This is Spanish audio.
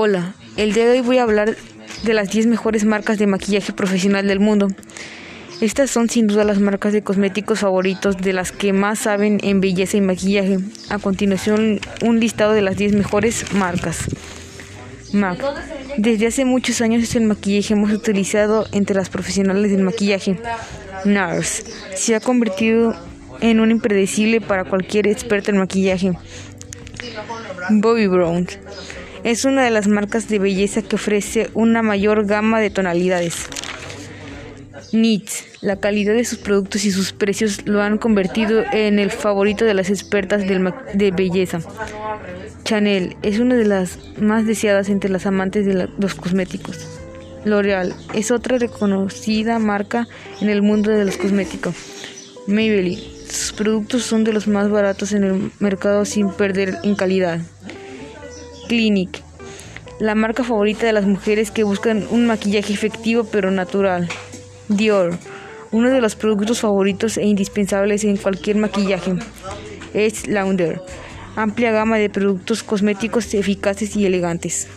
Hola, el día de hoy voy a hablar de las 10 mejores marcas de maquillaje profesional del mundo. Estas son sin duda las marcas de cosméticos favoritos de las que más saben en belleza y maquillaje. A continuación, un listado de las 10 mejores marcas. MAC. Desde hace muchos años el maquillaje hemos utilizado entre las profesionales del maquillaje. NARS se ha convertido en un impredecible para cualquier experto en maquillaje. Bobby Brown es una de las marcas de belleza que ofrece una mayor gama de tonalidades. NYX, la calidad de sus productos y sus precios lo han convertido en el favorito de las expertas de belleza. Chanel es una de las más deseadas entre las amantes de los cosméticos. L'Oreal es otra reconocida marca en el mundo de los cosméticos. Maybelline, sus productos son de los más baratos en el mercado sin perder en calidad. Clinique, la marca favorita de las mujeres que buscan un maquillaje efectivo pero natural. Dior, uno de los productos favoritos e indispensables en cualquier maquillaje. Es Launder, amplia gama de productos cosméticos eficaces y elegantes.